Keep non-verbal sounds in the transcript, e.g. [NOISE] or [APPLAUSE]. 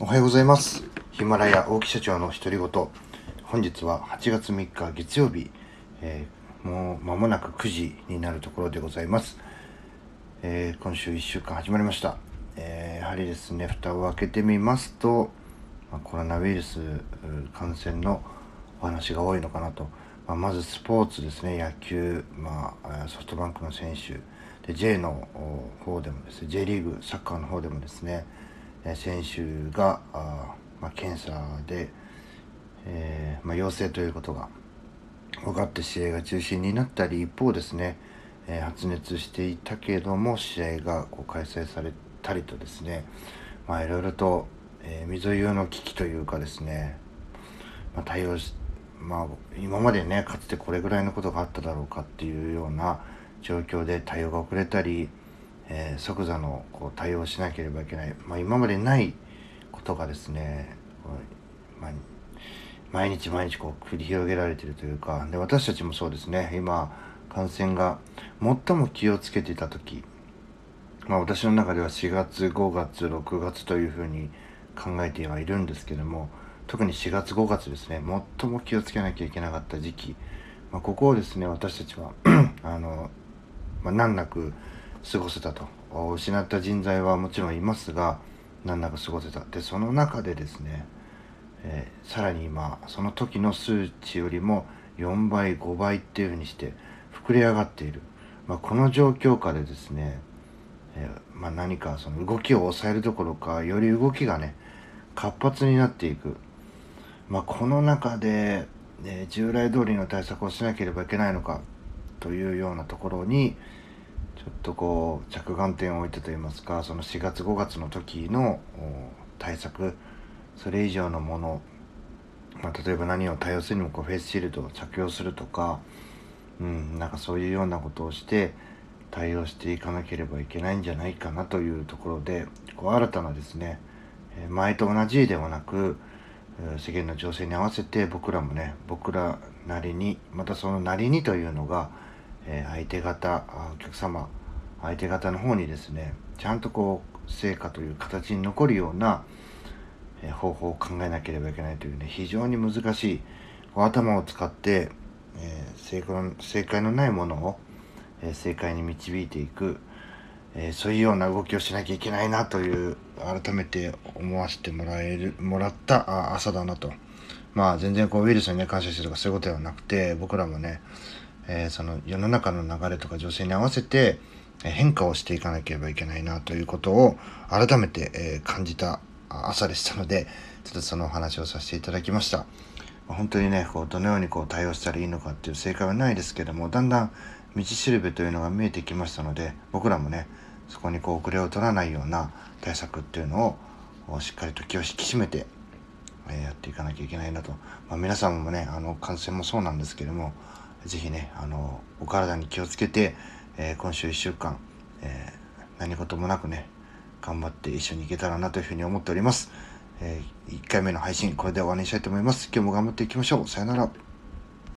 おはようございます。ヒマラヤ大木社長の独り言。本日は8月3日月曜日、えーもう間もなく9時になるところでございます。えー今週1週間始まりました。えーやはりですね、蓋を開けてみますと、コロナウイルス感染のお話が多いのかなと。まあまずスポーツですね、野球、まあ、ソフトバンクの選手、で J の方でもですね、J リーグ、サッカーの方でもですね、選手が、あまあ、検査で、えーまあ、陽性ということが分かって試合が中止になったり一方ですね、えー発熱していたけれども試合がこう開催されたりとですねまあいろいろと、えー、溝湯の危機というかですね、まあ、対応しまあ今までねかつてこれぐらいのことがあっただろうかっていうような状況で対応が遅れたり、えー即座のこう対応しなければいけない、まあ、今までないことがですねまあ毎日毎日こう繰り広げられてるというかで私たちもそうですね。今感染が最も気をつけていた時、まあ、私の中では4月5月6月というふうに考えてはいるんですけども特に4月5月ですね最も気をつけなきゃいけなかった時期、まあ、ここをですね私たちは [CLEARS THROAT] あの、まあ、難なく過ごせたと。失った人材はもちろんいますが難なく過ごせた。でその中でですねえーさらに今その時の数値よりも4倍5倍っていうふうにして膨れ上がっている、まあ、この状況下でですね、えーまあ、何かその動きを抑えるどころかより動きがね活発になっていく、まあ、この中で、えー従来通りの対策をしなければいけないのかというようなところにちょっとこう着眼点を置いてといいますかその4月5月の時の対策それ以上のもの、まあ、例えば何を対応するにもこうフェイスシールドを着用するとか、うん、なんかそういうようなことをして対応していかなければいけないんじゃないかなというところでこう新たなですね前と同じではなく世間の情勢に合わせて僕らもね僕らなりにまたそのなりにというのが、え相手方あお客様相手方の方にですねちゃんとこう成果という形に残るようなえ方法を考えなければいけないというね非常に難しい頭を使って、え正解のないものを、え正解に導いていく、えそういうような動きをしなきゃいけないなという改めて思わせてもらえるもらった朝だなと。まあ全然こうウイルスにね感謝してるとかそういうことではなくて僕らもね、えーその世の中の流れとか情勢に合わせて変化をしていかなければいけないなということを改めて、え感じた朝でしたのでちょっとそのお話をさせていただきました。本当にねこうどのようにこう対応したらいいのかっていう正解はないですけどもだんだん道しるべというのが見えてきましたので僕らもねそこにこう遅れを取らないような対策っていうのをしっかりと気を引き締めて、えやっていかなきゃいけないなと、まあ、皆さんもねあの感染もそうなんですけども是非ねあのお体に気をつけて、えー今週1週間、えー何事もなくね頑張って一緒に行けたらなというふうに思っております。え1回目の配信これで終わりにしたいと思います。今日も頑張っていきましょう。さよなら。